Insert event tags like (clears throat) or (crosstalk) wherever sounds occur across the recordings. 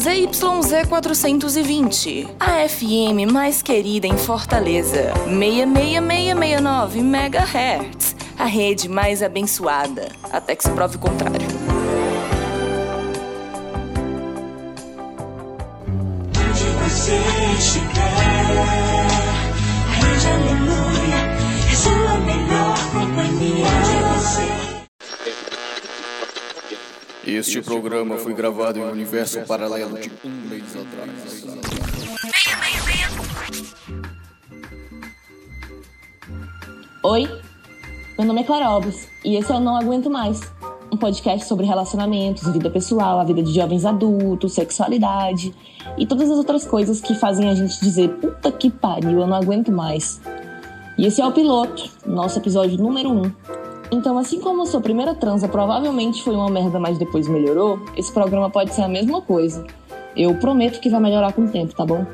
ZYZ 420, a FM mais querida em Fortaleza. 66669 MHz, a rede mais abençoada, até que se prove o contrário. Onde você Este programa foi gravado em um universo paralelo de um mês atrás. Oi, meu nome é Clara Alves e esse é o Não Aguento Mais, um podcast sobre relacionamentos, vida pessoal, a vida de jovens adultos, sexualidade e todas as outras coisas que fazem a gente dizer puta que pariu, eu não aguento mais. E esse é o piloto, nosso episódio número 1. Um. Então, assim como sua primeira transa provavelmente foi uma merda, mas depois melhorou, esse programa pode ser a mesma coisa. Eu prometo que vai melhorar com o tempo, tá bom?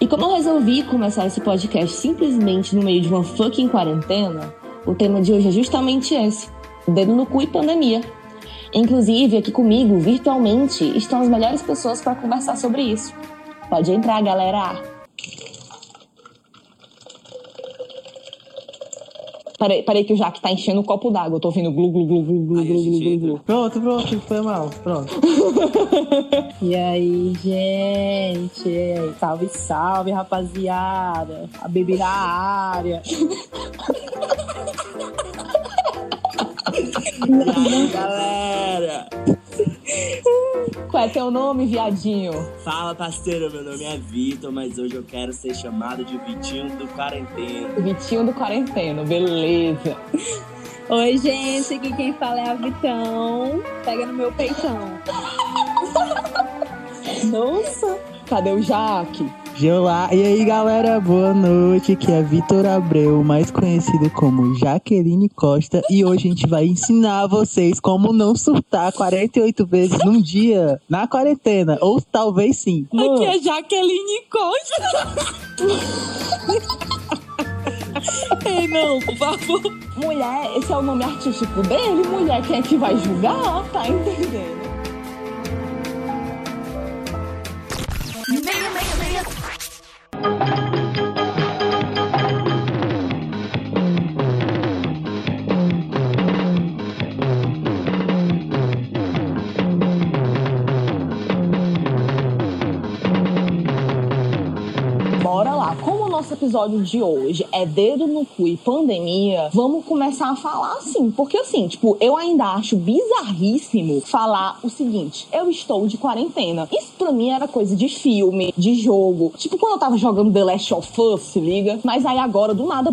E como eu resolvi começar esse podcast simplesmente no meio de uma fucking quarentena, o tema de hoje é justamente esse: dedo no cu e pandemia. Inclusive, aqui comigo, virtualmente, estão as melhores pessoas para conversar sobre isso. Pode entrar, galera! Peraí, peraí que o Jaque tá enchendo o um copo d'água. Eu tô ouvindo glu, glu, glu, glu, glu, Ai, glu, glu, glu, Pronto, pronto, foi mal. Pronto. (laughs) e aí, gente? Salve, salve, rapaziada. A bebida é na área. e aí, galera? (laughs) Qual é teu nome, viadinho? Fala, parceiro, meu nome é Vitor, mas hoje eu quero ser chamado de Vitinho do Quarentena. Vitinho do Quarenteno, beleza. Oi, gente, aqui quem fala é a Vitão. Pega no meu peitão. (laughs) Nossa, cadê o Jaque? Olá, e aí galera, boa noite. Aqui é Vitor Abreu, mais conhecido como Jaqueline Costa, e hoje a gente vai ensinar vocês como não surtar 48 vezes num dia na quarentena, ou talvez sim. Aqui é Jaqueline Costa. Ei, não, por favor. Mulher, esse é o nome artístico dele? Mulher, quem é que vai julgar? Tá entendendo? Thank you. Nosso episódio de hoje é dedo no cu e pandemia, vamos começar a falar assim. Porque assim, tipo, eu ainda acho bizarríssimo falar o seguinte: eu estou de quarentena. Isso pra mim era coisa de filme, de jogo. Tipo, quando eu tava jogando The Last of Us, se liga. Mas aí agora, do nada,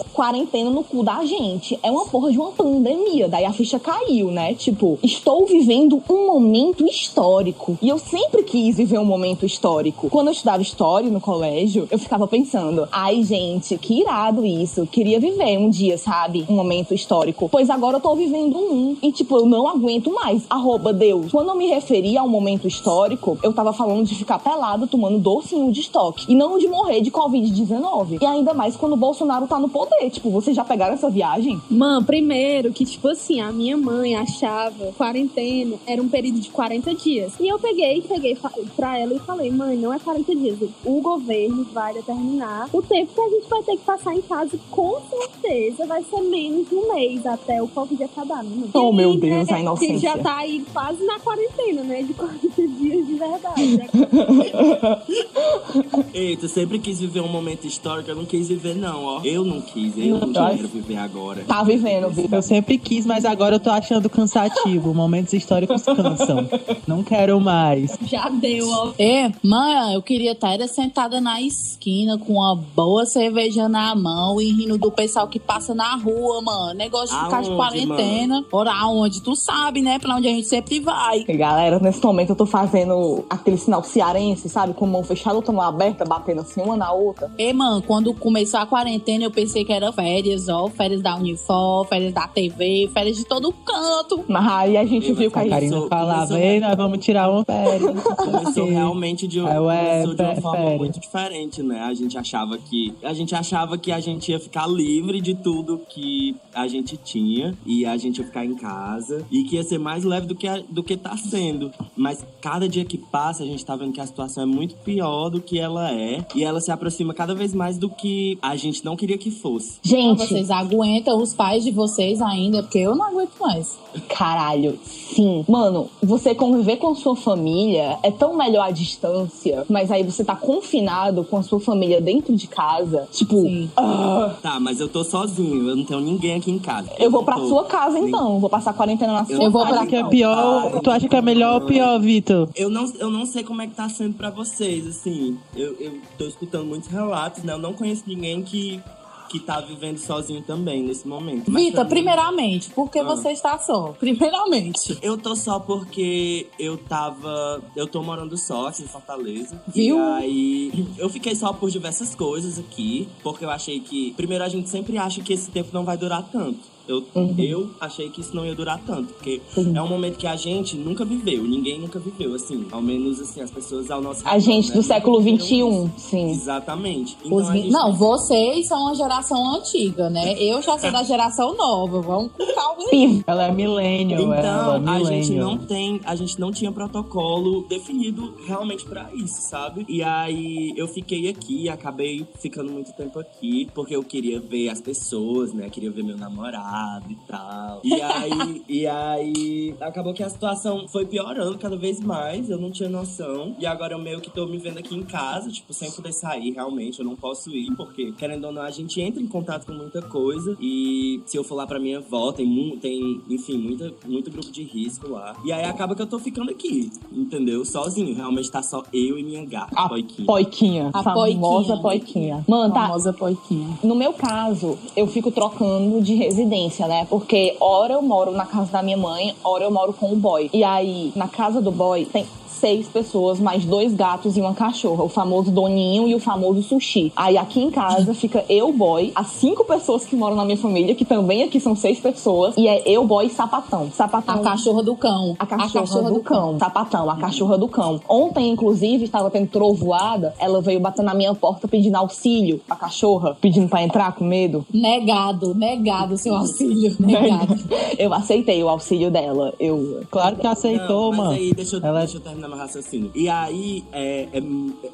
É quarentena no cu da gente. É uma porra de uma pandemia. Daí a ficha caiu, né? Tipo, estou vivendo um momento histórico. E eu sempre quis viver um momento histórico. Quando eu estudava história no colégio, eu ficava pensando, ai, gente, que irado isso. Queria viver um dia, sabe? Um momento histórico. Pois agora eu tô vivendo um. E, tipo, eu não aguento mais. Arroba Deus. Quando eu me referia ao momento histórico, eu tava falando de ficar pelado tomando docinho de estoque. E não de morrer de Covid-19. E ainda mais quando o Bolsonaro tá no poder. Tipo, vocês já pegaram essa viagem? Mano, primeiro que, tipo assim, a minha mãe achava quarentena era um período de 40 dias. E eu peguei, peguei pra ela e falei, mãe, não é 40 dias. O governo vai determinar o tempo que a gente vai ter que passar em casa. Com certeza vai ser menos de um mês até o Covid acabar, né? Oh, E meu aí, Deus, né, a inocência. Já tá aí quase na quarentena, né? De 40 (laughs) dias de verdade. né? (laughs) Ei, tu sempre quis viver um momento histórico, eu não quis viver não, ó. Eu não quis, eu não Não, quero viver agora. Tá vivendo, Vitor. Eu sempre quis, mas agora eu tô achando cansativo. Momentos históricos cansam. Não quero mais. Já deu, ó. É, mãe, eu queria estar sentada na esquina com uma boa cerveja na mão e rindo do pessoal que passa na rua, mano. Negócio de ficar de Aonde, quarentena. Ora, onde? Tu sabe, né? Pra onde a gente sempre vai. Galera, nesse momento eu tô fazendo aquele sinal cearense, sabe? Com mão fechada, outra mão aberta, batendo assim uma na outra. E, mano, quando começou a quarentena, eu pensei que era férias, ó. Férias da Unifor, férias da TV, férias de todo canto. Mas aí a gente Eu viu que A. Karina Começou- falava, começou- ei, nós vamos tirar uma (laughs) férias. Começou realmente de, Ah, ué, começou de uma fé- forma férias. muito diferente, né? A gente achava achava que a gente achava que a gente ia ficar livre de tudo que a gente tinha e a gente ia ficar em casa e que ia ser mais leve do que a- do que tá sendo. Mas cada dia que passa, a gente tá vendo que a situação é muito pior do que ela é e ela se aproxima cada vez mais do que a gente não queria que fosse. Gente, Vocês aguentam os pais de vocês ainda, porque eu não aguento mais. caralho, sim. Mano, você conviver com sua família é tão melhor à distância, mas aí você tá confinado com a sua família dentro de casa. Tipo, Sim. ah, Tá, mas eu tô sozinho, eu não tenho ninguém aqui em casa. eu vou pra tô- sua casa então. Vou passar quarentena na sua Eu vou casa. pra que é então. pior? Tu acha que é melhor ou pior, Vitor? Eu não, eu não sei como é que tá sendo pra vocês, assim. Eu, eu tô escutando muitos relatos, né? Eu não conheço ninguém que, que tá vivendo sozinho também nesse momento. Mim- primeiramente, por que Ah. você está só? Primeiramente. Eu tô só porque eu tava. Eu tô morando só aqui em Fortaleza. Viu? E aí. Eu fiquei só por diversas coisas aqui. Porque eu achei que. Primeiro, a gente sempre acha que esse tempo não vai durar tanto. Eu, Uhum. eu achei que isso não ia durar tanto. Porque é um momento que a gente nunca viveu. Ninguém nunca viveu, assim. Ao menos, assim, as pessoas ao nosso A redor, gente né? do século XXI, isso. sim. Exatamente. Então, Os gente Não, vocês são uma geração antiga, né? Eu já sou da geração nova. Vamos com calma. Piv. Ela é millennial, ela Então, é a gente millennial. não tem, a gente não tinha protocolo definido realmente pra isso, sabe? E aí eu fiquei aqui, acabei ficando muito tempo aqui, porque eu queria ver as pessoas, né? Queria ver meu namorado e tal. E aí, e aí acabou que a situação foi piorando cada vez mais, eu não tinha noção. E agora eu meio que tô me vendo aqui em casa, tipo, sem poder sair realmente, eu não posso ir, porque querendo ou não, a gente entra em contato com muita coisa e se eu for lá pra minha avó, tem, tem enfim, muita, muito grupo de risco lá. E aí acaba que eu tô ficando aqui, entendeu? Sozinho, realmente tá só eu e minha gata, A Poiquinha. Poiquinha. A famosa poiquinha. poiquinha. Mano, tá. Famosa poiquinha. No meu caso, eu fico trocando de residência, né? Porque hora eu moro na casa da minha mãe, hora eu moro com o boy. E aí, na casa do boy, tem seis pessoas, mais dois gatos e uma cachorra. O famoso Doninho e o famoso Sushi. Aí aqui em casa fica eu, boy, as cinco pessoas que moram na minha família, que também aqui são seis pessoas. E é eu, boy e Sapatão. Sapatão. A cachorra do cão. A cachorra, do, cão. Sapatão, a cachorra do cão. Ontem, inclusive, estava tendo trovoada. Ela veio bater na minha porta pedindo auxílio. A cachorra, pedindo pra entrar com medo. Negado, negado seu auxílio. (laughs) Negado. Eu aceitei o auxílio dela. Eu. Claro que aceitou, Não, mas mano. aí, deixa eu, Ela- deixa eu terminar meu raciocínio. E aí, é, é,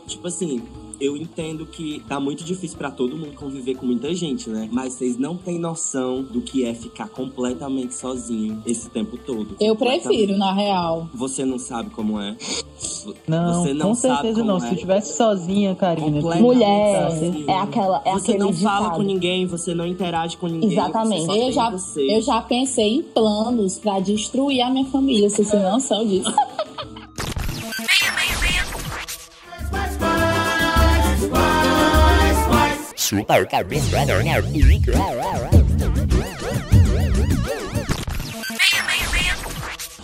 tipo assim, eu entendo que tá muito difícil pra todo mundo conviver com muita gente, né? Mas vocês não têm noção do que é ficar completamente sozinho esse tempo todo. Eu prefiro, na real. Você não sabe como é. Não, Você não com sabe certeza como não. é. Se tu tivesse sozinha, Karina. Mulher, sozinho. é aquela- é Você não fala ditado. com ninguém, você não interage com ninguém. Exatamente. Você só Eu tem já, você. eu já pensei em planos pra destruir a minha família, vocês têm noção disso. two, our, our best brother, our, our, our,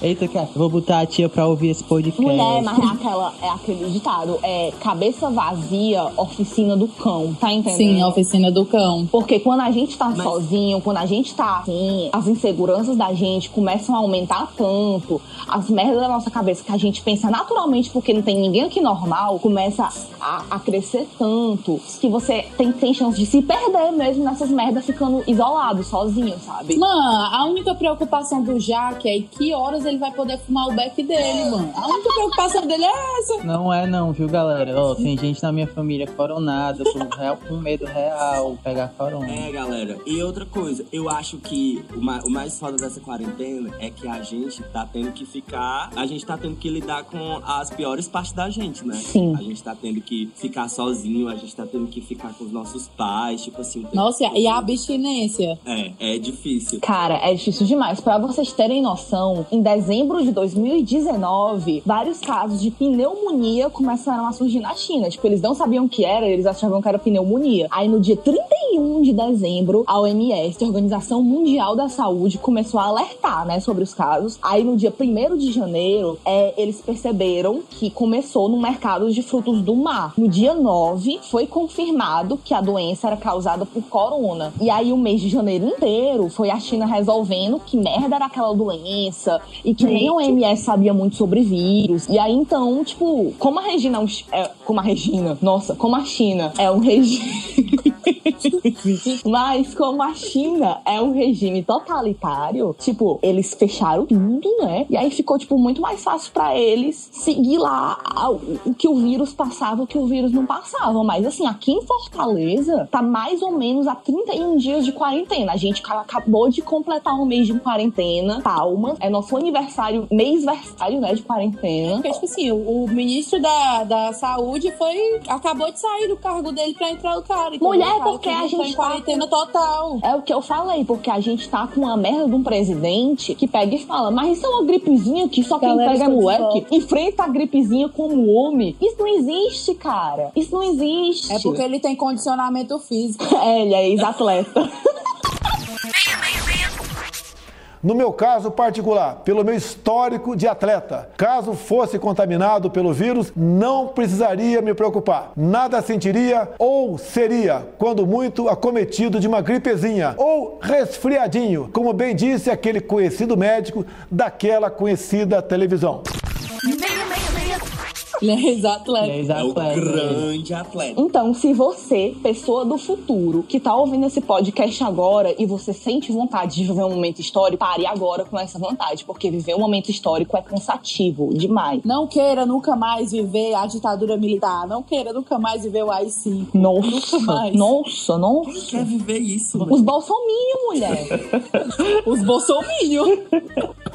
Eita, cara, vou botar a tia pra ouvir esse podcast. Mulher, mas é, aquela, é aquele ditado. É cabeça vazia, oficina do cão. Tá entendendo? Sim, oficina do cão. Porque quando a gente tá Mas- sozinho, quando a gente tá assim, as inseguranças da gente começam a aumentar tanto, as merdas da nossa cabeça que a gente pensa naturalmente porque não tem ninguém aqui normal, começa a, a crescer tanto que você tem, tem chance de se perder mesmo nessas merdas ficando isolado, sozinho, sabe? Mano, a única preocupação do Jaque é que horas ele vai poder fumar o beck dele, mano. A única preocupação dele é essa. Não é não, viu, galera? Ó, tem gente na minha família coronada, por real, com medo real, pegar corona. É, galera. E outra coisa, eu acho que o mais, o mais foda dessa quarentena é que a gente tá tendo que ficar. A gente tá tendo que lidar com as piores partes da gente, né? Sim. A gente tá tendo que ficar sozinho, a gente tá tendo que ficar com os nossos pais, tipo assim. o tempo Nossa, e a abstinência? É, é difícil. Cara, é difícil demais. Pra vocês terem noção, em dezembro de 2019, vários casos de pneumonia começaram a surgir na China. Tipo, eles não sabiam o que era, eles achavam que era pneumonia. Aí no dia 31 de dezembro, a OMS, a Organização Mundial da Saúde, começou a alertar, né, sobre os casos. Aí no dia 1 de janeiro, é, eles perceberam que começou no mercado de frutos do mar. No dia 9, foi confirmado que a doença era causada por corona. E aí o mês de janeiro inteiro foi a China resolvendo que merda era aquela doença e que nem a OMS sabia muito sobre vírus. E aí, então, tipo, como a Regina é, um, é como a Regina, nossa, como a China é um regime. (laughs) Mas como a China é um regime totalitário, tipo, eles fecharam tudo, né? E aí ficou, tipo, muito mais fácil pra eles seguir lá a- o que o vírus passava, o que o vírus não passava. Mas assim, aqui em Fortaleza, tá mais ou menos há 31 dias de quarentena. A gente ca- acabou de completar um mês de quarentena. Palmas. É nosso aniversário, mêsversário, né, de quarentena. Porque, tipo assim, o, o ministro da, da saúde foi. acabou de sair do cargo dele pra entrar o cara. entendeu? Mulher, cara porque que a tá gente em tá- quarentena total. É o que eu falei, porque a gente tá com uma merda de um presidente que pega e fala, mas isso é uma gripezinha que só quem Galera, pega é moleque. Enfrenta a gripezinha como homem. Isso não existe, cara. Isso não existe. É porque ele tem condicionamento físico. (laughs) É, ele é ex-atleta. (laughs) No meu caso particular, pelo meu histórico de atleta, caso fosse contaminado pelo vírus, não precisaria me preocupar. Nada sentiria ou seria, quando muito, acometido de uma gripezinha ou resfriadinho, como bem disse aquele conhecido médico daquela conhecida televisão. (laughs) Ele é ex-atleta. É É o ex-atleta. grande atleta. Então, se você, pessoa do futuro, que tá ouvindo esse podcast agora e você sente vontade de viver um momento histórico, pare agora com essa vontade, porque viver um momento histórico é cansativo demais. Não queira nunca mais viver a ditadura militar. Não queira nunca mais viver o AI-5. Nossa, mais. nossa, nossa. Quer viver isso, Os mano? bolsominhos, mulher. Os bolsominions. (laughs)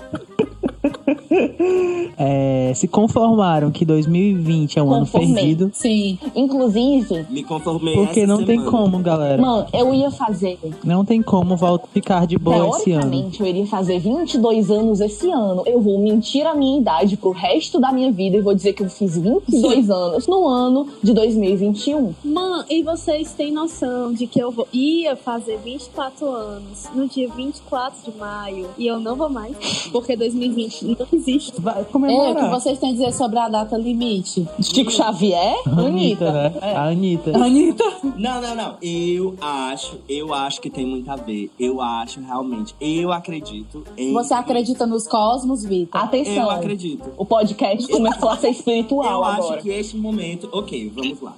(laughs) É, se conformaram que 2020 é um ano Conformei. perdido. Sim. Inclusive, Me conformei Porque essa não tem semana. como, galera. mano, eu ia fazer Não tem como voltar ficar de boa esse ano. Teoricamente, eu iria fazer 22 anos esse ano. Eu vou mentir a minha idade pro resto da minha vida e vou dizer que eu fiz 22 (laughs) anos no ano de 2021. Mano, e vocês têm noção de que eu vou- ia fazer 24 anos no dia 24 de maio e eu não vou mais, (laughs) porque 2020 não existe. Vai É, o que comemorar. vocês têm a dizer sobre a data limite? Chico Xavier, Anitta, Anitta. né? É. A Anitta. Anitta. Não, não, não. Eu acho, eu acho que tem muito a ver. Eu acho realmente. Eu acredito em. Você acredita nos cosmos, Vitor? Atenção. Eu acredito. O podcast começou a ser espiritual Eu acho agora. que este momento. Ok, vamos lá.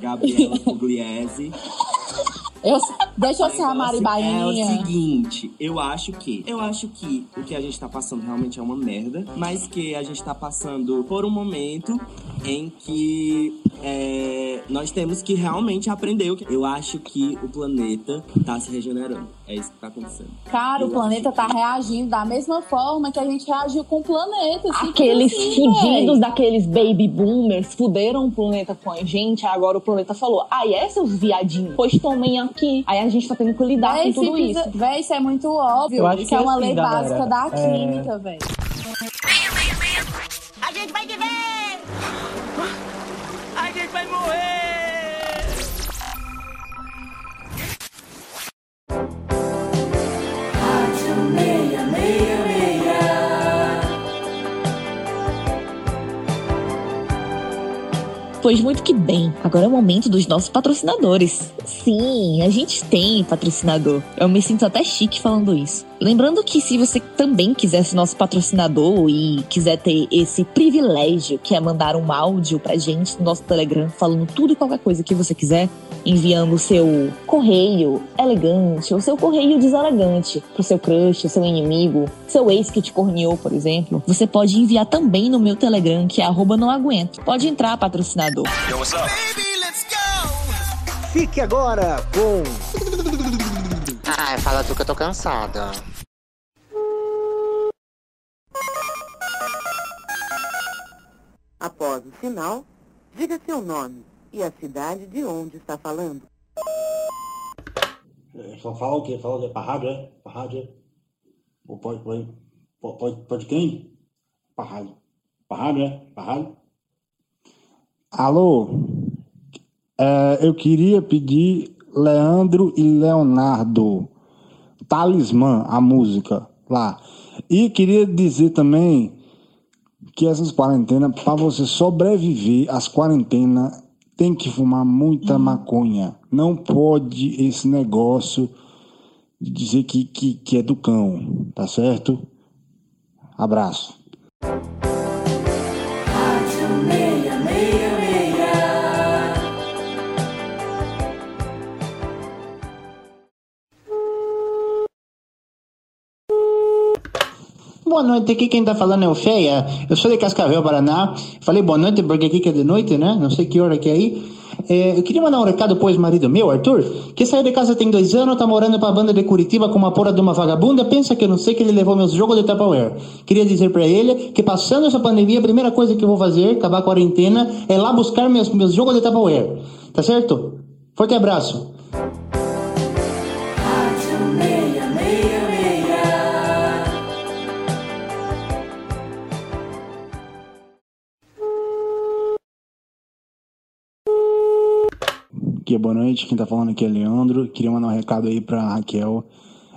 Gabriela Pugliese. Eu, deixa eu ser a O Mari negócio É o seguinte, eu acho que. Eu acho que o que a gente tá passando realmente é uma merda, mas que a gente tá passando por um momento em que é, nós temos que realmente aprender o que. Eu acho que o planeta tá se regenerando. É isso que tá acontecendo. Cara, o planeta tá reagindo da mesma forma que a gente reagiu com o planeta. simples Aqueles assim, fudidos véi. daqueles baby boomers fuderam o planeta com a gente, aí agora o planeta falou: ai, é seus viadinhos? Pois tomem aqui. Aí a gente tá tendo que lidar Véi, com tudo isso. Véi, isso é muito óbvio. Eu acho isso que é é uma assim, lei galera. básica da É. química, velho. Pois muito que bem. Agora é o momento dos nossos patrocinadores. Sim, a gente tem patrocinador. Eu me sinto até chique falando isso. Lembrando que se você também quiser ser nosso patrocinador e quiser ter esse privilégio que é mandar um áudio pra gente no nosso Telegram falando tudo e qualquer coisa que você quiser, enviando o seu correio elegante ou seu correio deselegante pro seu crush, seu inimigo, seu ex que te corneou, por exemplo, você pode enviar também no meu Telegram, que é arroba não aguento. Pode entrar, patrocinador. Fique agora com Ai, fala tu que eu tô cansada. Após o sinal, diga seu nome e a cidade de onde está falando. É, Só fala o quê? Fala o quê? Pra rádio, é? Pra rádio, é? Ou pode, pode, pode, pode, pode quem? Pra rádio. Pra rádio, é? Pra rádio. Alô? É, eu queria pedir Leandro e Leonardo. Talismã, a música lá. E queria dizer também que essas quarentenas, para você sobreviver às quarentenas, tem que fumar muita maconha. Não pode esse negócio de dizer que, que, que é do cão, tá certo? Abraço. Boa noite, aqui quem tá falando é o Feia. Eu sou de Cascavel, Paraná. Falei boa noite porque aqui que é de noite, né? Não sei que hora que é aí. É, eu queria mandar um recado pro ex-marido meu, Arthur, que saiu de casa tem dois anos, tá morando pra banda de Curitiba com uma porra de uma vagabunda, pensa que eu não sei que ele levou meus jogos de Tupperware. Queria dizer pra ele que passando essa pandemia, a primeira coisa que eu vou fazer, acabar a quarentena, é lá buscar meus, meus jogos de Tupperware. Tá certo? Forte abraço. Aqui boa noite, quem tá falando aqui é Leandro. Queria mandar um recado aí pra Raquel.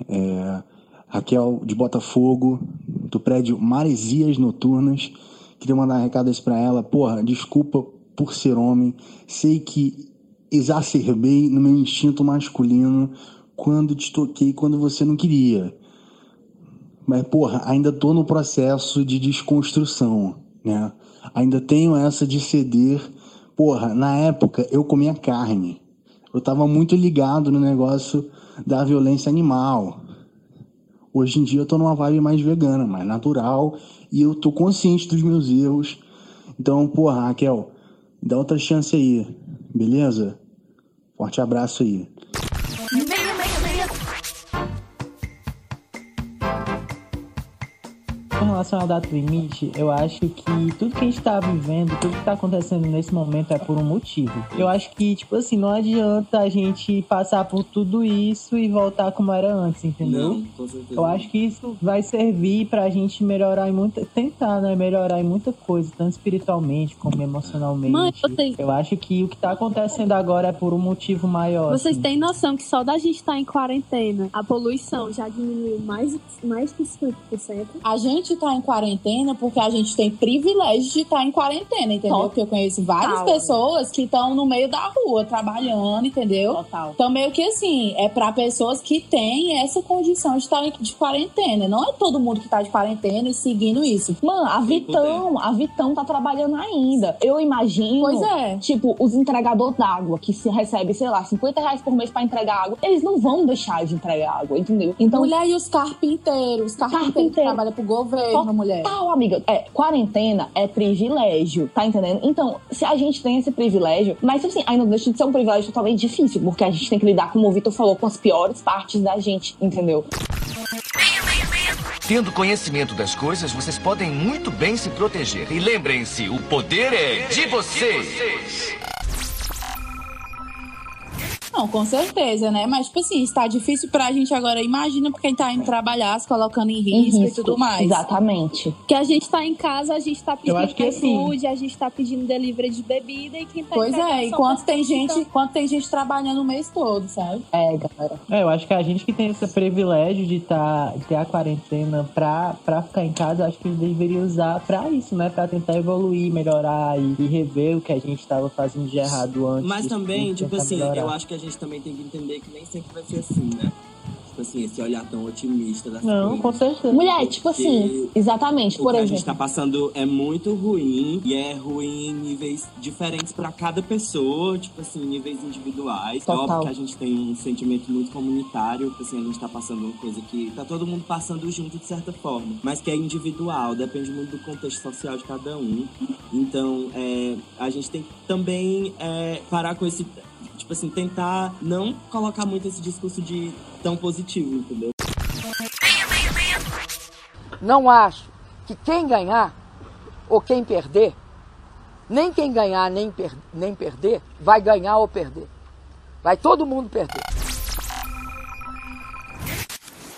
É, Raquel de Botafogo, do prédio Maresias Noturnas. Queria mandar um recado pra ela. Porra, desculpa por ser homem. Sei que exacerbei no meu instinto masculino quando te toquei quando você não queria. Mas, porra, ainda tô no processo de desconstrução, né? Ainda tenho essa de ceder. Porra, na época eu comia carne. Eu tava muito ligado no negócio da violência animal. Hoje em dia eu tô numa vibe mais vegana, mais natural, e eu tô consciente dos meus erros. Então, porra, Raquel, dá outra chance aí, beleza? Forte abraço aí. Relação ao data limite, eu acho que tudo que a gente tá vivendo, tudo que tá acontecendo nesse momento é por um motivo. Eu acho que, tipo assim, não adianta a gente passar por tudo isso e voltar como era antes, entendeu? Não, com certeza. Eu acho que isso vai servir pra gente melhorar em muita. tentar, né? Melhorar em muita coisa, tanto espiritualmente como emocionalmente. Mãe, vocês- Eu acho que o que tá acontecendo agora é por um motivo maior. Vocês assim. têm noção que só da gente estar em quarentena, a poluição já diminuiu mais, mais que 50%? A gente tá em quarentena porque a gente tem privilégio de estar em quarentena, entendeu? Total. Porque eu conheço várias Total. pessoas que estão no meio da rua trabalhando, entendeu? Total. Então, meio que assim, é pra pessoas que têm essa condição de estar de quarentena. Não é todo mundo que tá de quarentena e seguindo isso. Mano, a Vitão, a Vitão tá trabalhando ainda. Eu imagino. Pois é. Tipo, os entregadores d'água que se recebe, sei lá, 50 reais por mês pra entregar água, eles não vão deixar de entregar água, entendeu? Então. Mulher e os carpinteiros, os carpinteiros que trabalham pro governo, mulher. Total, amiga. É, quarentena é privilégio, tá entendendo? Então, se a gente tem esse privilégio, mas assim, não deixa de ser um privilégio totalmente difícil, porque a gente tem que lidar, como o Vitor falou, com as piores partes da gente, entendeu? Tendo conhecimento das coisas, vocês podem muito bem se proteger. E lembrem-se, o poder é de vocês. Não, com certeza, né? Mas, tipo assim, está difícil pra gente agora. Imagina pra quem tá indo trabalhar, se colocando em risco, e tudo mais. Exatamente. Que a gente tá em casa, a gente tá pedindo que assim- a gente tá pedindo delivery de bebida e quem tá Pois é, enquanto tem que gente, enquanto tem gente trabalhando o mês todo, sabe? É, galera. É, eu acho que a gente que tem esse privilégio de, tá, de ter a quarentena pra, pra ficar em casa, eu acho que a gente deveria usar pra isso, né? Pra tentar evoluir, melhorar e, e rever o que a gente tava fazendo de errado antes. Mas também, tipo assim, melhorar. eu acho que a gente também tem que entender que nem sempre vai ser assim, né? Tipo assim, esse olhar tão otimista das Não, coisas. com certeza. Mulher, tipo assim, exatamente, O por que a exemplo. gente tá passando é muito ruim e é ruim em níveis diferentes pra cada pessoa, tipo assim, níveis individuais. É Total. óbvio que a gente tem um sentimento muito comunitário, tipo assim, a gente tá passando uma coisa que tá todo mundo passando junto de certa forma, mas que é individual, depende muito do contexto social de cada um. Então, é, a gente tem que também é, parar com esse. Tipo assim, tentar não colocar muito esse discurso de tão positivo, entendeu? Não acho que quem ganhar ou quem perder, nem quem ganhar nem, per- nem perder, vai ganhar ou perder. Vai todo mundo perder.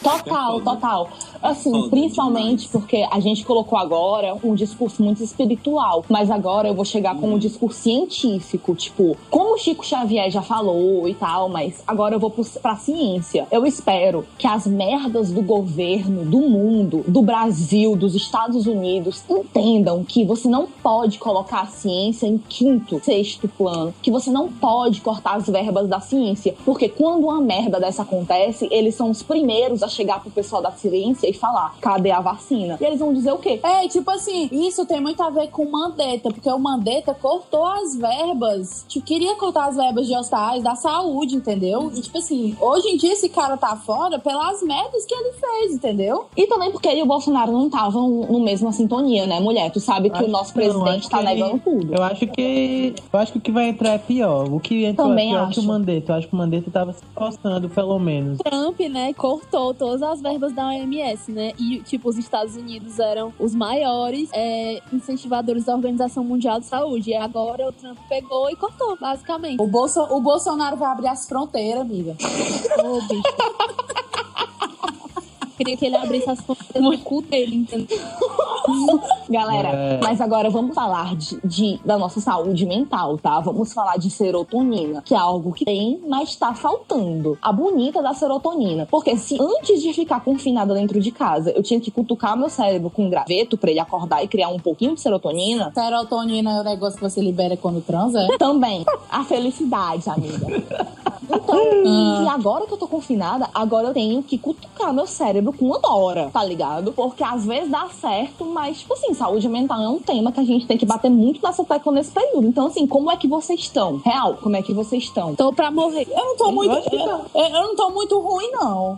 Total, total. Assim, principalmente porque a gente colocou agora um discurso muito espiritual, mas agora eu vou chegar com um discurso científico, tipo, como o Chico Xavier já falou e tal, mas agora eu vou pra ciência. Eu espero que as merdas do governo, do mundo, do Brasil, dos Estados Unidos entendam que você não pode colocar a ciência em quinto, sexto plano, que você não pode cortar as verbas da ciência, porque quando uma merda dessa acontece, eles são os primeiros a chegar pro pessoal da ciência e falar: cadê a vacina? E eles vão dizer o quê? É, tipo assim, isso tem muito a ver com o Mandetta, porque o Mandetta cortou as verbas, tipo, queria cortar as verbas de hospitais da saúde, entendeu? E, tipo assim, hoje em dia esse cara tá fora pelas merdas que ele fez, entendeu? E também porque ele e o Bolsonaro não estavam no mesma sintonia, né, mulher? Tu sabe que Acho o nosso que presidente tá que ele- negando tudo. Eu acho que. Eu acho que o que vai entrar é pior. O que entrou Também é pior acho. que o Mandetta. Eu acho que o Mandetta tava se postando, pelo menos. Trump, né, cortou todas as verbas da OMS, né? E, tipo, os Estados Unidos eram os maiores é, incentivadores da Organização Mundial de Saúde. E agora o Trump pegou e cortou, basicamente. O, Bolso, o Bolsonaro vai abrir as fronteiras, amiga. Ô, bicho. (laughs) Queria que ele abrisse as fronteiras no cu dele, entendeu? (laughs) Galera, É. mas agora vamos falar de, de- da nossa saúde mental, tá? Vamos falar de serotonina, que é algo que tem, mas tá faltando. A bonita da serotonina. Porque se antes de ficar confinada dentro de casa, eu tinha que cutucar meu cérebro com um graveto pra ele acordar e criar um pouquinho de serotonina, Serotonina é o negócio que você libera quando transa, é? também. A felicidade, amiga. (laughs) E agora que eu tô confinada, agora eu tenho que cutucar meu cérebro com uma hora, tá ligado? Porque às vezes dá certo, mas, tipo assim, saúde mental é um tema que a gente tem que bater muito nessa tecla nesse período. Então, assim, como é que vocês estão? Real, como é que vocês estão? Tô pra morrer. Eu não tô muito. que Eu, eu não tô muito ruim, não.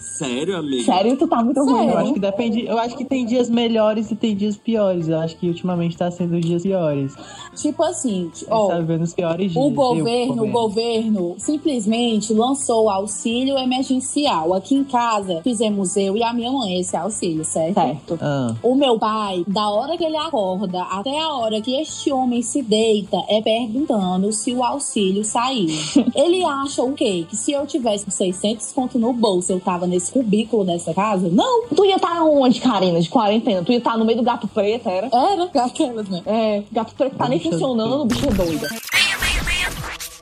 Sério, amigo? Sério, tu tá muito ruim, Eu acho que depende. Eu acho que tem dias melhores e tem dias piores. Eu acho que ultimamente tá sendo dias piores. Tipo assim, Você ó, tá vendo os piores dias. O governo, o governo. simplesmente lançou o auxílio emergencial. Aqui em casa, fizemos eu e a minha mãe esse auxílio, certo? Certo. Ah, O meu pai, da hora que ele acorda até a hora que este homem se deita, é perguntando se o auxílio saiu. (laughs) ele acha o quê? Que se eu tivesse com 600 conto no bolso, eu tava nesse cubículo dessa casa? Não, Tu ia estar onde, Karina, de quarentena? Tu ia estar no meio do gato preto, era? era. (laughs) Aquelas, né? É, gato preto tá nem funcionando, bicho é doida.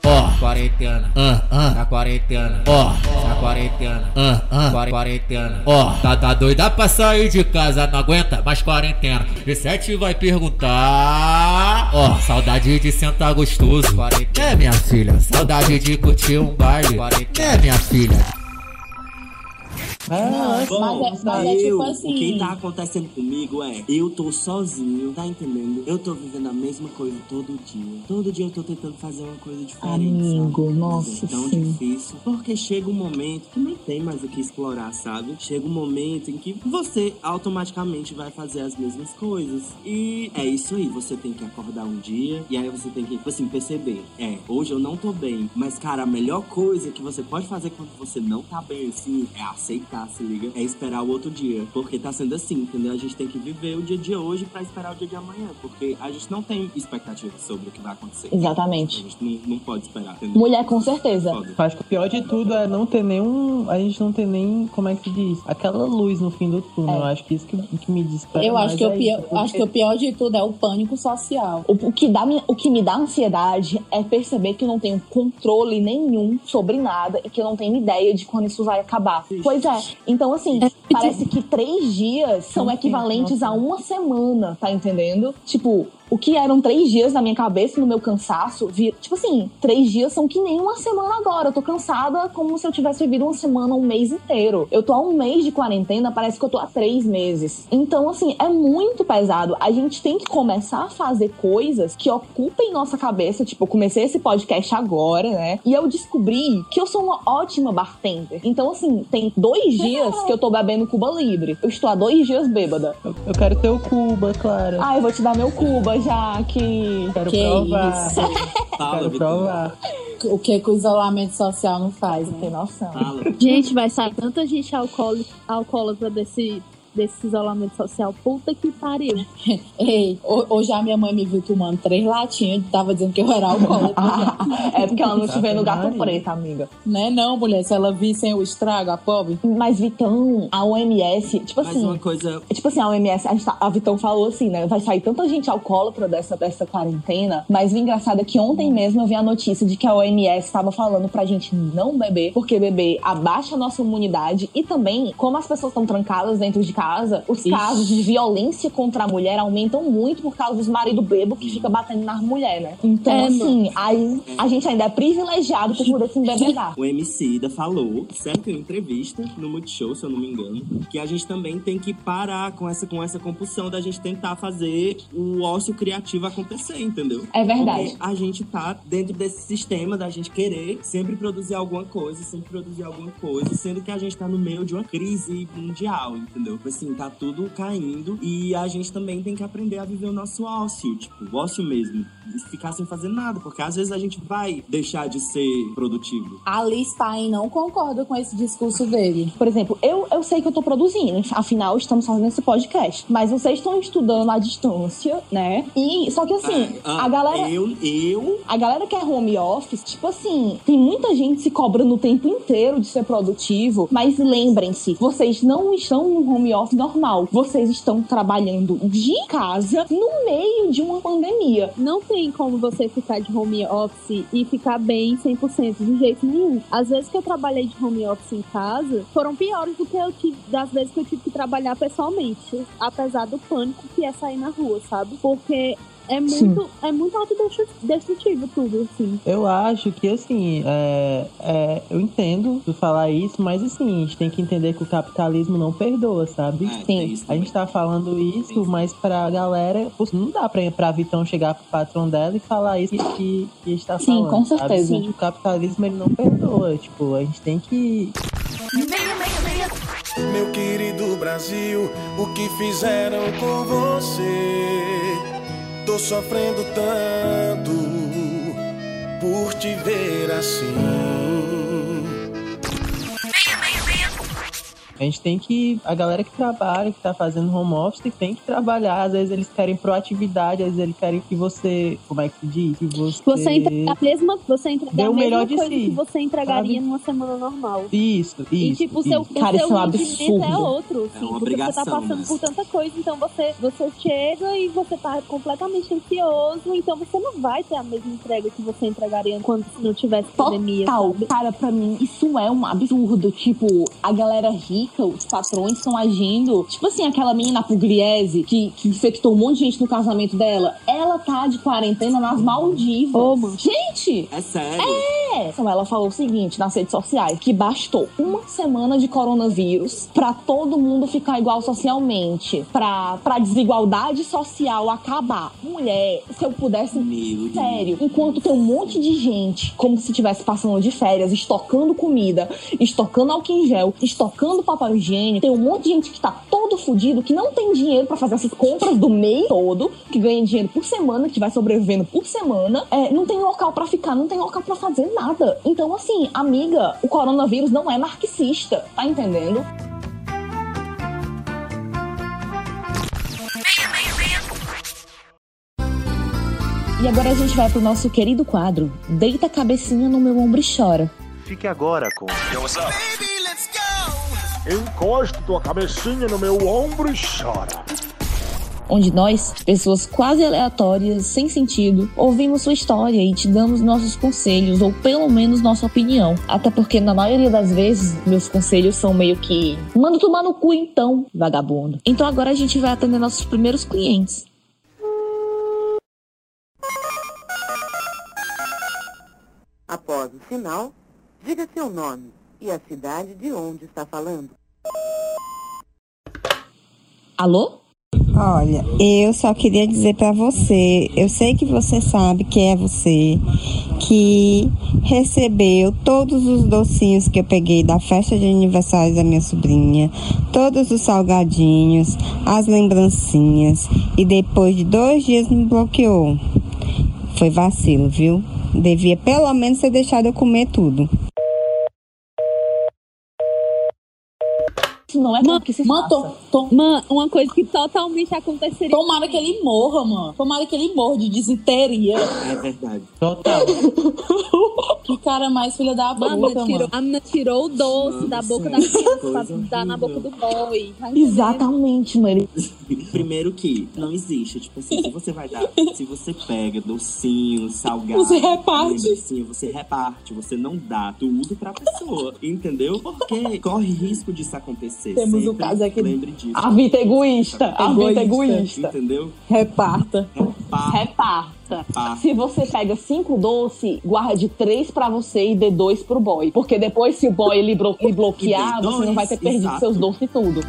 Ó, quarentena, ah, ah, na quarentena, ó, na quarentena, ah, ah, quare- quarentena, ó, tá, tá doida pra sair de casa, não aguenta mais quarentena. V7 vai perguntar, ó, saudade de sentar gostoso, quarentena, é minha filha, saudade de curtir um baile, quarentena, é minha filha. Ah, Bom, Mas é- mas é eu, tipo o assim- que tá acontecendo comigo é, eu tô sozinho, tá entendendo? Eu tô vivendo a mesma coisa todo dia. Todo dia eu tô tentando fazer uma coisa diferente. Amigo, sabe? Mas nossa, é tão sim. difícil. Porque chega um momento que não tem mais o que explorar, sabe? Chega um momento em que você automaticamente vai fazer as mesmas coisas. E é isso aí, você tem que acordar um dia e aí você tem que, tipo assim, perceber. É, hoje eu não tô bem, mas cara, a melhor coisa que você pode fazer quando você não tá bem assim é aceitar, se liga? É esperar o outro dia. Porque tá sendo assim, entendeu? A gente tem que viver o dia de hoje pra esperar o dia de amanhã. Porque a gente não tem expectativa sobre o que vai acontecer. Exatamente. A gente não, não pode esperar, entendeu? Mulher, com certeza. Foda. Eu acho que o pior de tudo é não ter nenhum. A gente não ter nem. Como é que se diz? Aquela luz no fim do túnel. É. Eu acho que isso que, que me desespera. Eu acho que, o é pior, isso, acho que o pior de tudo é o pânico social. O, o que dá, o que me dá ansiedade é perceber que eu não tenho controle nenhum sobre nada e que eu não tenho ideia de quando isso vai acabar. Pois é. Então, assim, parece que três dias são equivalentes a uma semana, tá entendendo? Tipo, o que eram três dias na minha cabeça e no meu cansaço, vi- tipo assim, três dias são que nem uma semana agora. Eu tô cansada como se eu tivesse vivido uma semana, um mês inteiro. Eu tô há um mês de quarentena, parece que eu tô há três meses. Então, assim, é muito pesado. A gente tem que começar a fazer coisas que ocupem nossa cabeça. Tipo, eu comecei esse podcast agora, né? E eu descobri que eu sou uma ótima bartender. Então, assim, tem dois dias que eu tô bebendo Cuba Libre. Eu estou há dois dias bêbada. Eu quero ter o Cuba, claro. Ah, eu vou te dar meu Cuba já que. Quero que provar. isso? Fala, Quero Vitor. provar. O que, que o isolamento social não faz, né? Tem noção. Fala. Gente, vai sair tanta gente alcoólica, alcoólatra desse, desse isolamento social. Puta que pariu. (laughs) Ei, ho- hoje a minha mãe me viu tomando três latinhas e tava dizendo que eu era alcoólatra. (laughs) é porque ela não te vê no gato preto, amiga. né não, mulher? Se ela visse o estrago, a pobre. Mas, Vitão, a OMS, tipo Mas assim. uma coisa. Tipo assim, a OMS, a, tá- a Vitão falou assim, né? Vai sair tanta gente alcoólatra dessa, dessa quarentena. Mas o engraçado é que ontem mesmo eu vi a notícia de que a OMS estava falando pra gente não beber, porque beber abaixa a nossa imunidade e também, como as pessoas estão trancadas dentro de casa, casa, os casos de violência contra a mulher aumentam muito por causa dos maridos bebo que fica batendo nas mulheres, né? Então, É, assim, aí a gente ainda é privilegiado por poder se embebedar. O MC da falou, certo, em uma entrevista no Multishow, se eu não me engano, que a gente também tem que parar com essa, com essa compulsão da gente tentar fazer o ócio criativo acontecer, entendeu? É verdade. Porque a gente tá dentro desse sistema da gente querer sempre produzir alguma coisa, sempre produzir alguma coisa, sendo que a gente tá no meio de uma crise mundial, entendeu? Assim, tá tudo caindo e a gente também tem que aprender a viver o nosso ócio, tipo, o ócio mesmo. E ficar sem fazer nada, porque às vezes a gente vai deixar de ser produtivo. A Liz Payne não concorda com esse discurso dele. Por exemplo, eu, eu sei que eu tô produzindo, afinal estamos fazendo esse podcast. Mas vocês estão estudando à distância, né? E só que assim, Ah, a galera. Eu, eu. A galera que é home office, tipo assim, tem muita gente se cobrando o tempo inteiro de ser produtivo, mas lembrem-se, vocês não estão no home office normal. Vocês estão trabalhando de casa no meio de uma pandemia. Não tem como você ficar de home office e ficar bem 100% de jeito nenhum. As vezes que eu trabalhei de home office em casa foram piores do que eu tive, das vezes que eu tive que trabalhar pessoalmente. Apesar do pânico que é sair na rua, sabe? Porque é muito, é muito autodestrutivo tudo, assim. Eu acho que, assim, é, é, eu entendo tu falar isso, mas, assim, a gente tem que entender que o capitalismo não perdoa, sabe? É, tem isso a gente tá falando isso, mas pra galera, não dá pra, pra Vitão chegar pro patrão dela e falar isso que, que está Sim, falando, com sabe? certeza. O capitalismo, ele não perdoa, tipo, a gente tem que... Meu querido Brasil, o que fizeram com você? Tô sofrendo tanto por te ver assim. A gente tem que. A galera que trabalha, que tá fazendo home office, tem que trabalhar. Às vezes eles querem proatividade, às vezes eles querem que você. Como é que se diz? Que você. Você entrega a mesma, você entrega a o mesma melhor de coisa si, que você entregaria sabe? numa semana normal. Isso, E isso. tipo, o seu, isso. o seu rendimento é outro, assim, É uma porque você tá passando mas- por tanta coisa, então você, você chega e você tá completamente ansioso, então você não vai ter a mesma entrega que você entregaria quando se não tivesse pandemia. Total, sabe? cara, pra mim isso é um absurdo. Tipo, a galera rica, os patrões estão agindo. Tipo assim, aquela menina Pugliese que, que infectou um monte de gente no casamento dela. Ela tá de quarentena nas Maldivas. Gente! É sério? É! Então ela falou o seguinte nas redes sociais: que bastou uma semana de coronavírus pra todo mundo ficar igual socialmente, pra, pra desigualdade social acabar. Mulher, se eu pudesse. Sério, enquanto tem um monte de gente, como se estivesse passando de férias, estocando comida, estocando álcool em gel, estocando papel higiênico, tem um monte de gente que tá todo fudido, que não tem dinheiro pra fazer essas compras do mês todo, que ganha dinheiro por semana, que vai sobrevivendo por semana, é, não tem local pra ficar, não tem local pra fazer nada. Então, assim, amiga, o coronavírus não é marxista, tá entendendo? E agora a gente vai pro nosso querido quadro Deita a cabecinha no meu ombro e chora. Fique agora com. Encosta tua cabecinha no meu ombro e chora. onde nós, pessoas quase aleatórias, sem sentido, ouvimos sua história e te damos nossos conselhos, ou pelo menos nossa opinião. Até porque, na maioria das vezes, meus conselhos são meio que. Manda tomar no cu então, vagabundo. Então agora a gente vai atender nossos primeiros clientes. Após o sinal, diga seu nome e a cidade de onde está falando. Alô? Olha, eu só queria dizer pra você, eu sei que você sabe que é você que recebeu todos os docinhos que eu peguei da festa de aniversário da minha sobrinha, todos os salgadinhos, as lembrancinhas e depois de dois dias me bloqueou. Foi vacilo, viu? Devia pelo menos ter deixado eu comer tudo. Não é Mano, que se mano, faça. tom- tom- Mano, uma coisa que totalmente aconteceria. Tomara que ele morra, mano. Tomara que ele morra de desinteria. É verdade. Total. (laughs) Que cara mais filha da puta, Mano, tirou, mano. a menina tirou o doce da boca da criança pra dar na boca do boy. Tá? Exatamente, mano. Primeiro que não existe, tipo assim, se você vai dar, se você pega docinho, salgado, Você reparte. lembrancinha, você reparte, você não dá tudo pra pessoa, entendeu? Porque corre risco disso acontecer. Temos o caso aqui. Lembre disso. A vida egoísta. A vida Egoísta. Entendeu? Reparta. Reparta. Reparta. Se você pega cinco doces, guarde três pra você e dê dois pro boy. Porque depois, se o boy lhe (laughs) bloquear, você não vai ter perdido exato. seus doces e tudo.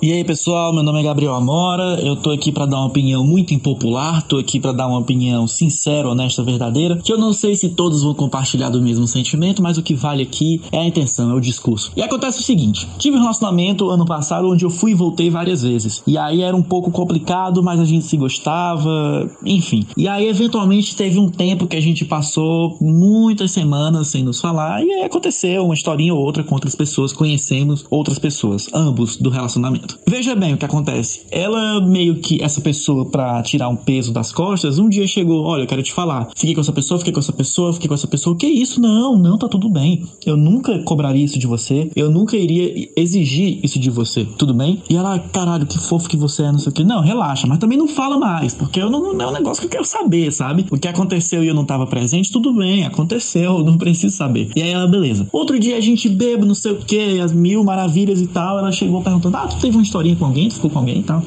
E aí pessoal, meu nome é Gabriel Amora, eu tô aqui pra dar uma opinião muito impopular, tô aqui pra dar uma opinião sincera, honesta, verdadeira, que eu não sei se todos vão compartilhar do mesmo sentimento, mas o que vale aqui é a intenção, é o discurso. E acontece o seguinte, tive um relacionamento ano passado onde eu fui e voltei várias vezes, e aí era um pouco complicado, mas a gente se gostava, enfim. E aí eventualmente teve um tempo que a gente passou muitas semanas sem nos falar, e aí aconteceu uma historinha ou outra com outras pessoas, conhecemos outras pessoas, ambos do relacionamento. Veja bem o que acontece. Ela meio que essa pessoa pra tirar um peso das costas, um dia chegou, olha, eu quero te falar. Fiquei com essa pessoa, fiquei com essa pessoa, fiquei com essa pessoa. Que isso? Não, não, tá tudo bem. Eu nunca cobraria isso de você. Eu nunca iria exigir isso de você. Tudo bem? E ela, caralho, que fofo que você é, não sei o que. Não, relaxa, mas também não fala mais, porque eu não, não é um negócio que eu quero saber, sabe? O que aconteceu e eu não tava presente, tudo bem, aconteceu, não preciso saber. E aí ela, beleza. Outro dia a gente bebe, não sei o que, as mil maravilhas e tal. Ela chegou perguntando: Ah, tu teve uma historinha com alguém? Ficou com alguém e tal?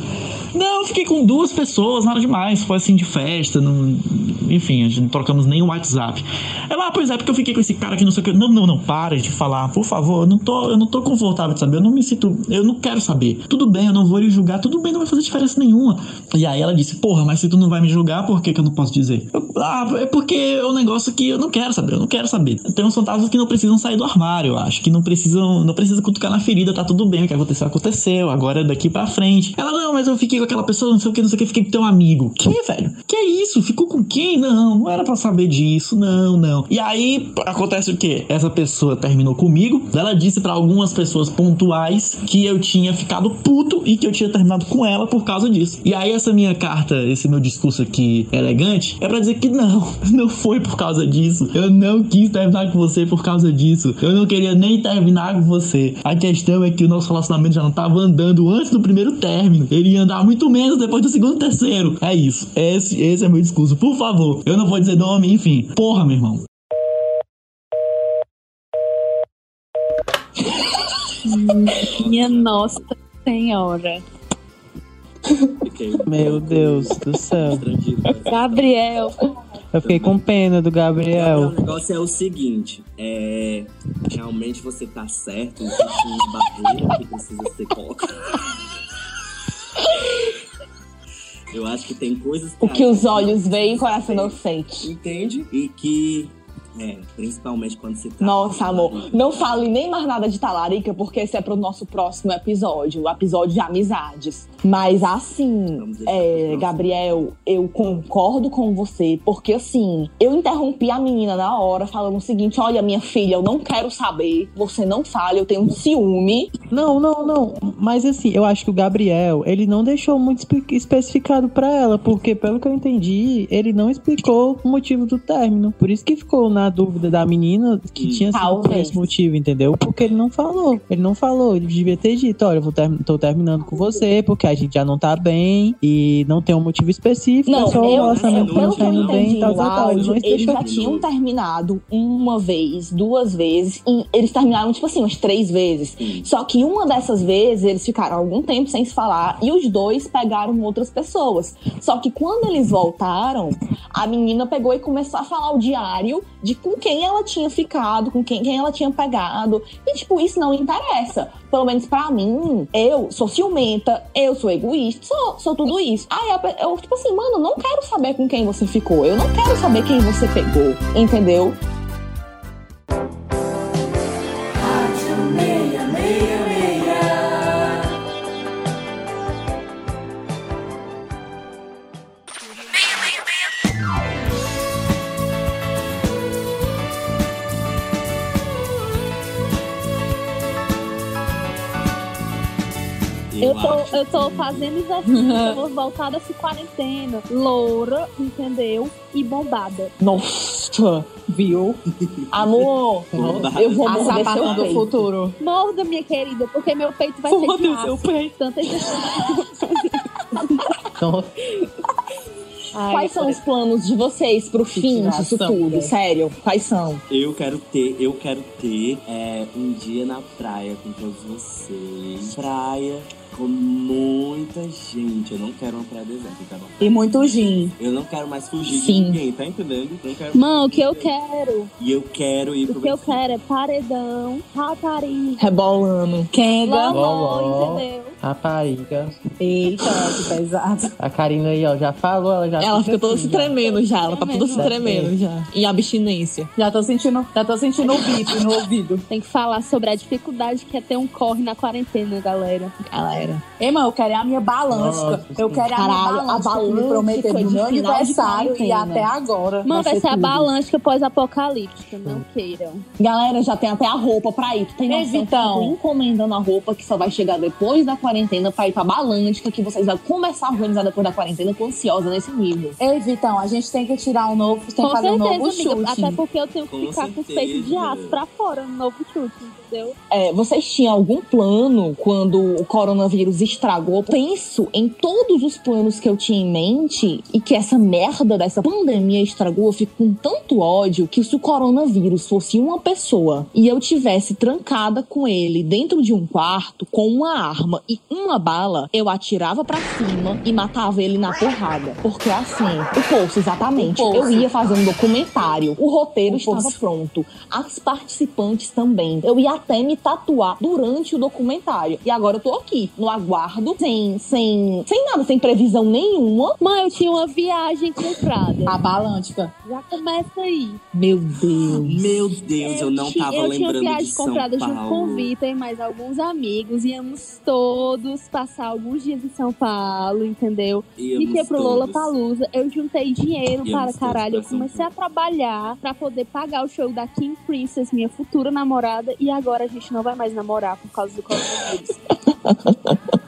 Não, eu fiquei com duas pessoas, nada demais. Foi assim de festa, não... enfim, a gente não trocamos nem o WhatsApp. Ela, ah, pois é, porque eu fiquei com esse cara que não sei o que. Não, não, não, para de falar, por favor. Eu não tô, eu não tô confortável de saber, eu não me sinto, eu não quero saber. Tudo bem, eu não vou lhe julgar, tudo bem, não vai fazer diferença nenhuma. E aí ela disse, porra, mas se tu não vai me julgar, por que, que eu não posso dizer? Eu, ah, é porque é um negócio que eu não quero saber, eu não quero saber. Tem uns fantasmas que não precisam sair do armário, eu acho, que não precisam, não precisa cutucar na ferida, tá tudo bem, o que aconteceu, aconteceu, agora é daqui pra frente. Ela, não, mas eu fiquei com aquela pessoa, não sei o que, não sei o que, fiquei com teu amigo. Que, velho? Que é isso? Ficou com quem? Não, não era pra saber disso, não, não. E aí, acontece o quê? Essa pessoa terminou comigo, ela disse pra algumas pessoas pontuais que eu tinha ficado puto e que eu tinha terminado com ela por causa disso. E aí, essa minha carta, esse meu discurso aqui elegante, é pra dizer que não, (laughs) não foi por causa disso. Eu não quis terminar com você por causa disso. Eu não queria nem terminar com você. A questão é que o nosso relacionamento já não tava andando antes do primeiro término. Ele ia andar muito menos depois do segundo e terceiro. É isso. Esse, esse é meu discurso. Por favor. Eu não vou dizer nome, enfim. Porra, meu irmão. (laughs) Minha nossa senhora. Meu Deus do céu. Gabriel. Eu fiquei com pena do O Gabriel. negócio é o seguinte, é. Realmente você tá certo, existe uma barreira que precisa ser colocada. Eu acho que tem coisas O que os olhos veem, o coração não sente. Entende? E que. É, principalmente quando se tá. Nossa, amor, não fale nem mais nada de talarica, porque esse é pro nosso próximo episódio, o episódio de amizades. Mas assim, é, Gabriel, eu concordo com você, porque assim, eu interrompi a menina na hora, falando o seguinte: olha, minha filha, eu não quero saber, você não fale, eu tenho um ciúme. Não, não, não. Mas assim, eu acho que o Gabriel, ele não deixou muito espe- especificado pra ela, porque pelo que eu entendi, ele não explicou o motivo do término. Por isso que ficou na dúvida da menina que tinha sido por Talvez. esse motivo, entendeu? Porque ele não falou. Ele não falou. Ele devia ter dito: olha, eu vou ter, tô terminando com você, porque a gente já não tá bem e não tem um motivo específico. Não, só o eu, relacionamento pelo não que eu tá indo bem entendi e tal, tal, tal. Eles deixou já tinham terminado uma vez, duas vezes, e eles terminaram, tipo assim, umas três vezes. Só que uma dessas vezes, eles ficaram algum tempo sem se falar, e os dois pegaram outras pessoas. Só que quando eles voltaram, a menina pegou e começou a falar o diário de com quem ela tinha ficado, com quem, quem ela tinha pegado. E, tipo, isso não interessa. Pelo menos pra mim, eu sou ciumenta, eu sou egoísta, sou, sou tudo isso. Aí eu, tipo assim, mano, não quero saber com quem você ficou. Eu não quero saber quem você pegou, entendeu? Tô, eu tô fazendo exercício, eu vou (laughs) voltar dessa quarentena. Loura, entendeu? E bombada. Nossa, viu? (laughs) Amor, eu vou A morder seu sapatão do peito. futuro. Morda, minha querida, porque meu peito vai Morda ser de o seu peito. Tanto exercício. (laughs) Quais são os planos de vocês pro fim disso tudo? né? Sério, quais são? Eu quero ter, eu quero ter é, um dia na praia com todos vocês. Praia com muita gente. Eu não quero uma praia deserta, tá bom? E muito gin. Eu não quero mais fugir Sim. de ninguém, tá entendendo? Não quero... Mano, o que eu quero? E eu quero ir O pro que eu quero é paredão, rapariga. Rebolando. Kenga. Loló, entendeu? Rapariga. Eita, que pesado. A Karina aí, ó, já falou, ela já Ela fica fica toda assim, se tremendo já, ela tá toda se tremendo já. Em abstinência. Já tô sentindo, já tô sentindo o bip no ouvido. Tem que falar sobre a dificuldade que é ter um corre na quarentena, galera. Galera. Ei, mano, eu quero é a minha. Nossa, eu quero é a minha Caralho, a balântica prometeu no meu aniversário e até agora. Mano, vai ser a tudo. balântica pós-apocalíptica, não queiram. Galera, já tem até a roupa pra ir. Tu tem noção que eu Vitão. tô encomendando a roupa que só vai chegar depois da quarentena pra ir pra Balântica, que vocês vão começar a organizar depois da quarentena. Eu tô ansiosa nesse nível. Ei, Vitão, a gente tem que tirar um novo, tem Com que fazer um certeza, novo amiga. chute. Até porque eu tenho que Com ficar com os peitos de aço pra fora no novo chute, entendeu? É, vocês tinham algum plano quando o coronavírus estragou? Penso em todos os planos que eu tinha em mente e que essa merda dessa pandemia estragou. Eu fico com tanto ódio que se o coronavírus fosse uma pessoa e eu tivesse trancada com ele dentro de um quarto com uma arma e uma bala, eu atirava pra cima e matava ele na porrada. Porque assim, o poço, exatamente. O Poço. Eu ia fazer um documentário. O roteiro estava pronto. As participantes também. Eu ia até me tatuar durante o documentário. E agora eu tô aqui, no aguardo, sem, sem, sem nada, sem previsão nenhuma. Mãe, eu tinha uma viagem comprada. A balântica. Já começa aí. Meu Deus. Meu Deus, eu, não Ti- tava eu tinha lembrando viagem de São comprada Paulo. junto com o Vitor e mais alguns amigos. Íamos todos passar alguns dias em São Paulo, entendeu? Íamos Fiquei pro todos. Lola Palusa. Eu juntei dinheiro Íamos para todos caralho. Eu comecei a trabalhar pra poder pagar o show da Kim Princess, minha futura namorada. E agora a gente não vai mais namorar por causa do coronavírus. (laughs)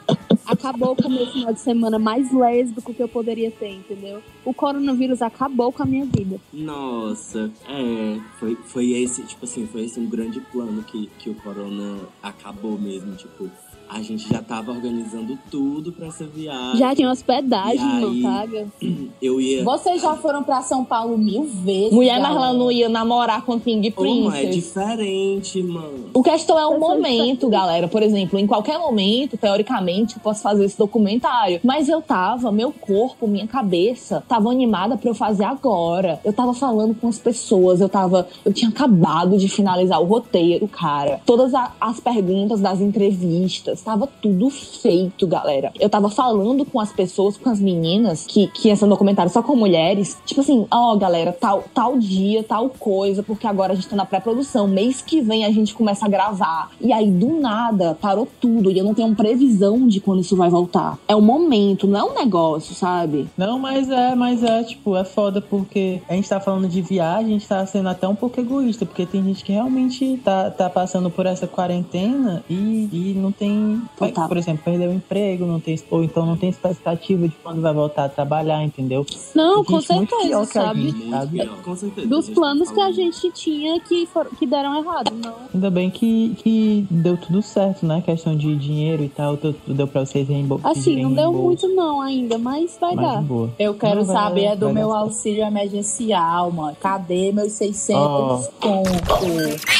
Acabou com o meu final de semana mais lésbico que eu poderia ter, entendeu? O coronavírus acabou com a minha vida. Nossa, é, foi, foi esse, tipo assim, foi esse um grande plano que, que o Corona acabou mesmo, tipo, a gente já tava organizando tudo pra essa viagem. Já tinha hospedagem, E aí, não paga. (clears throat) Eu ia... Vocês já foram pra São Paulo mil vezes. Mulher, mas ela não ia namorar com King Pô, mano, é diferente, mano. O questão é o momento, galera. Por exemplo, em qualquer momento, teoricamente, eu posso fazer esse documentário. Mas eu tava, meu corpo, minha cabeça, tava animada pra eu fazer agora. Eu tava falando com as pessoas, eu tava. Eu tinha acabado de finalizar o roteiro, cara. Todas a- as perguntas das entrevistas, tava tudo feito, galera. Eu tava falando com as pessoas, com as meninas que, que iam um documentário só com mulheres. Tipo assim, ó, galera, tal, tal dia, tal coisa, porque agora a gente tá na pré-produção. Mês que vem a gente começa a gravar. E aí, do nada, parou tudo. E eu não tenho previsão de quando isso vai voltar. É um momento, não é um negócio, sabe? Não, mas é, mas é, tipo, é foda porque a gente tá falando de viagem, a gente tá sendo até um pouco egoísta, porque tem gente que realmente tá, tá passando por essa quarentena e, e não tem, Total. por exemplo, perdeu o emprego, não tem, ou então não tem expectativa de quando vai voltar a trabalhar, entendeu? Não, com certeza, sabe? gente, sabe? Com certeza. Dos tá planos que a gente tinha que, foram, que deram errado, não. Ainda bem que, que deu tudo certo, né? Questão de dinheiro e tal, tudo deu pra vocês reembolsar. Assim, não deu muito não ainda, mas vai Mas dar. boa. Eu quero Não, vai- saber é do meu dar auxílio emergencial, mano. Cadê meus 600 Ó. conto?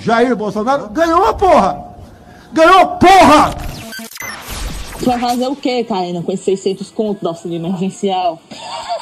Jair Bolsonaro ganhou a porra! Ganhou porra! Tu vai fazer o quê, Karina, com esses 600 contos do auxílio emergencial?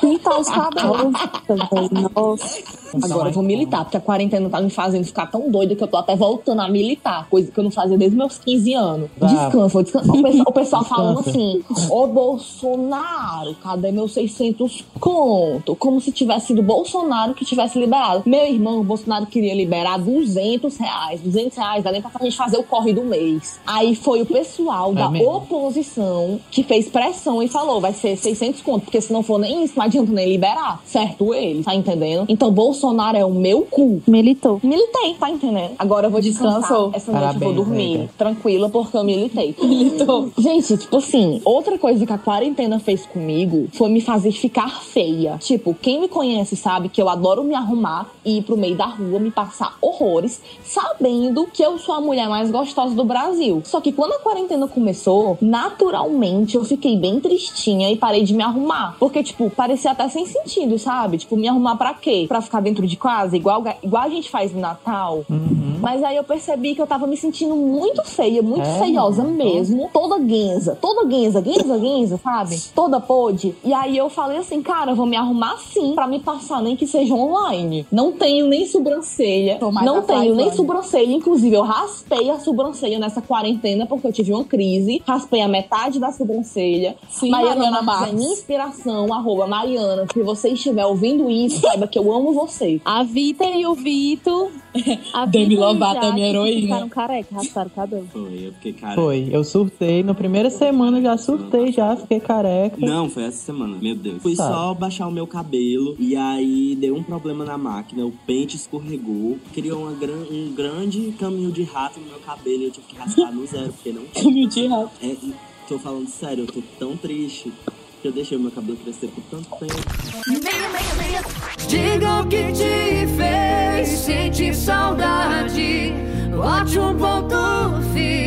Pintar os cabelos também, nossa. Agora eu vou militar, porque a quarentena tá me fazendo ficar tão doida que eu tô até voltando a militar, coisa que eu não fazia desde meus 15 anos. Descansa, vou descansar. O pessoal, o pessoal falando Descansa. assim: Ô Bolsonaro, cadê meus 600 conto? Como se tivesse sido Bolsonaro que tivesse liberado. Meu irmão, o Bolsonaro queria liberar 200 reais. 200 reais dá nem pra gente fazer o corre do mês. Aí foi o pessoal É da mesmo? oposição que fez pressão e falou: vai ser 600 conto, porque se não for nem isso, adianta nem liberar, certo ele, tá entendendo? Então Bolsonaro é o meu cu. Militou. Militei, tá entendendo? Agora eu vou descansar. Descansou. Essa noite eu vou Parabéns, dormir nega. tranquila porque eu militei. (laughs) Militou. Gente, tipo assim, outra coisa que a quarentena fez comigo foi me fazer ficar feia. Tipo, quem me conhece sabe que eu adoro me arrumar e ir pro meio da rua, me passar horrores, sabendo que eu sou a mulher mais gostosa do Brasil. Só que quando a quarentena começou, naturalmente eu fiquei bem tristinha e parei de me arrumar. Porque, tipo, parecia até sem sentido, sabe? Tipo, me arrumar pra quê? Pra ficar dentro de casa, igual, igual a gente faz no Natal. Mas aí eu percebi que eu tava me sentindo muito feia, muito É, feiosa mesmo. Toda guenza, toda guenza, guenza, guenza, sabe? Toda pôde. E aí eu falei assim, cara, eu vou me arrumar sim pra me passar, nem que seja online. Não tenho nem sobrancelha. Não tenho nem sobrancelha. Inclusive, eu raspei a sobrancelha nessa quarentena porque eu tive uma crise. Raspei a metade da sobrancelha. Sim, Mariana Mariana Marques é minha inspiração, arroba Mariana. Se você estiver ouvindo isso, saiba que eu amo você. A Vita e o Vito. A Demi Lovato é minha heroína. Ficaram careca, rasparam o cabelo. Foi, eu fiquei cara. Foi, eu surtei. Na primeira semana eu já surtei, já fiquei careca. Não, foi essa semana, meu Deus. Fui Tá. só baixar o meu cabelo e aí deu um problema na máquina, o pente escorregou, criou uma gran- um grande caminho de rato no meu cabelo e eu tive que raspar no zero, porque não tinha. Caminho de rato. É, e tô falando sério, eu tô tão triste que eu deixei meu cabelo crescer por tanto tempo. Diga o que te fez sentir saudade. Um ponto final.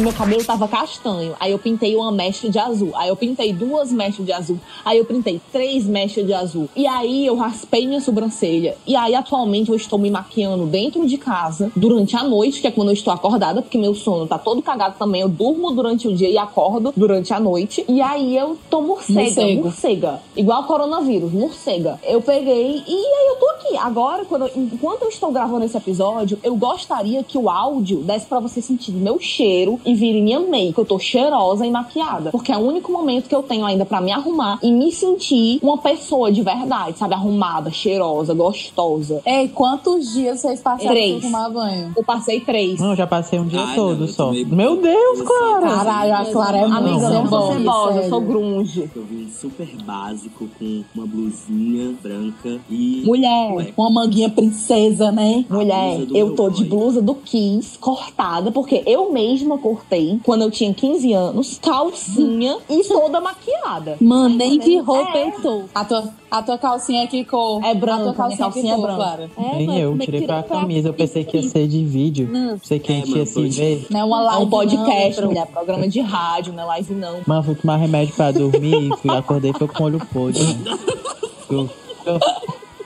Meu cabelo tava castanho. Aí eu pintei uma mecha de azul. Aí eu pintei duas mechas de azul. Aí eu pintei três mechas de azul. E aí eu raspei minha sobrancelha. E aí atualmente eu estou me maquiando dentro de casa durante a noite, que é quando eu estou acordada, porque meu sono tá todo cagado também. Eu durmo durante o dia e acordo durante a noite. E aí eu tô morcega, Morcego. morcega. Igual coronavírus, morcega. Eu peguei e aí eu tô aqui. Agora, quando eu- enquanto eu estou gravando esse episódio, eu gostaria que o áudio desse pra você sentir meu cheiro e vire minha make. Eu tô cheirosa e maquiada. Porque é o único momento que eu tenho ainda pra me arrumar e me sentir uma pessoa de verdade, sabe? Arrumada, cheirosa, gostosa. Ei, quantos dias vocês passaram Três. sem tomar banho? Eu passei três. Não, eu já passei um dia Ai, todo não, só. tomei- Meu Deus, Clara! Caralho, a Clara é Amiga, eu não sou cebosa, eu sou grunge. Eu vim super básico, com uma blusinha branca e. Mulher, Cueca. Uma manguinha princesa, né? Mulher, blusa do eu tô de boy. blusa do Kiss, cortada, porque eu mesma cortei quando eu tinha 15 anos, calcinha e toda maquiada. Mano, nem de É. roupa eu tô. A tua, a tua calcinha que cor? É branca, A tua calcinha, calcinha é que cor, branca. É, Nem mano, eu, é que tirei pra camisa. Eu pensei que ia ser de vídeo. Não. Pensei que a É, gente mano, ia se ver. Não é uma É live, um podcast, não, mulher, programa de rádio, não é live não. Mano, fui tomar remédio pra dormir e fui, acordei foi com o olho podre. (laughs) Eu, eu,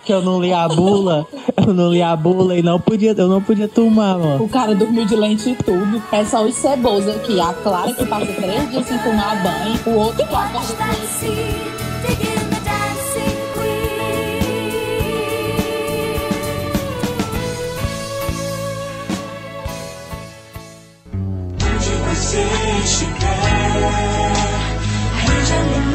que eu não li a bula, eu não li a bula e não podia, eu não podia tomar, mano. O cara dormiu de lente e tudo. É só os cebosos aqui. A Clara que passa três dias sem tomar banho. O outro que acorda com Onde você estiver, arranja a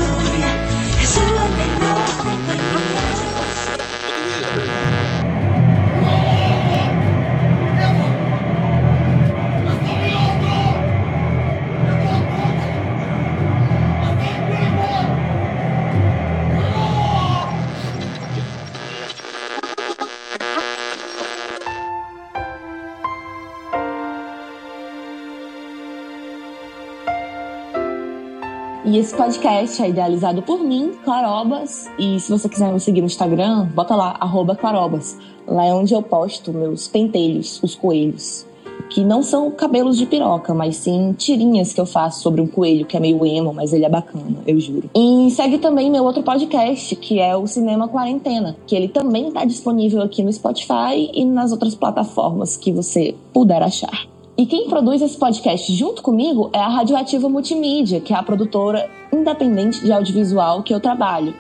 E esse podcast é idealizado por mim, Clarobas. E se você quiser me seguir no Instagram, bota lá, arroba Clarobas. Lá é onde eu posto meus pentelhos, os coelhos. Que não são cabelos de piroca, mas sim tirinhas que eu faço sobre um coelho que é meio emo, mas ele é bacana, eu juro. E segue também meu outro podcast, que é o Cinema Quarentena, que ele também está disponível aqui no Spotify e nas outras plataformas que você puder achar. E quem produz esse podcast junto comigo é a Radioativa Multimídia, que é a produtora independente de audiovisual que eu trabalho.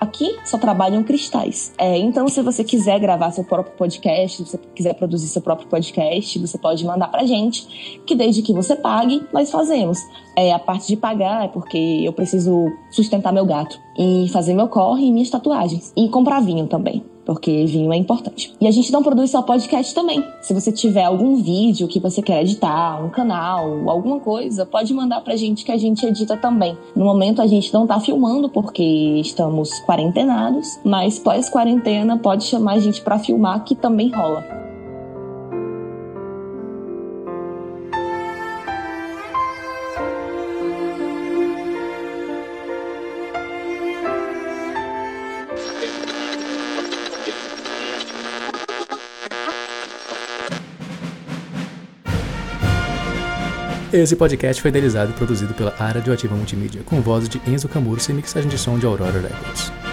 Aqui só trabalham cristais. É, então, se você quiser gravar seu próprio podcast, se você quiser produzir seu próprio podcast, você pode mandar pra gente, que desde que você pague, nós fazemos. É, a parte de pagar é porque eu preciso sustentar meu gato, e fazer meu corre e minhas tatuagens, e comprar vinho também. porque vinho é importante. E a gente não produz só podcast também. Se você tiver algum vídeo que você quer editar, um canal, alguma coisa, pode mandar pra gente que a gente edita também. No momento a gente não tá filmando porque estamos quarentenados, mas pós-quarentena pode chamar a gente pra filmar que também rola. Esse podcast foi idealizado e produzido pela Área Radioativa Multimídia, com vozes de Enzo Camurça e mixagem de som de Aurora Records.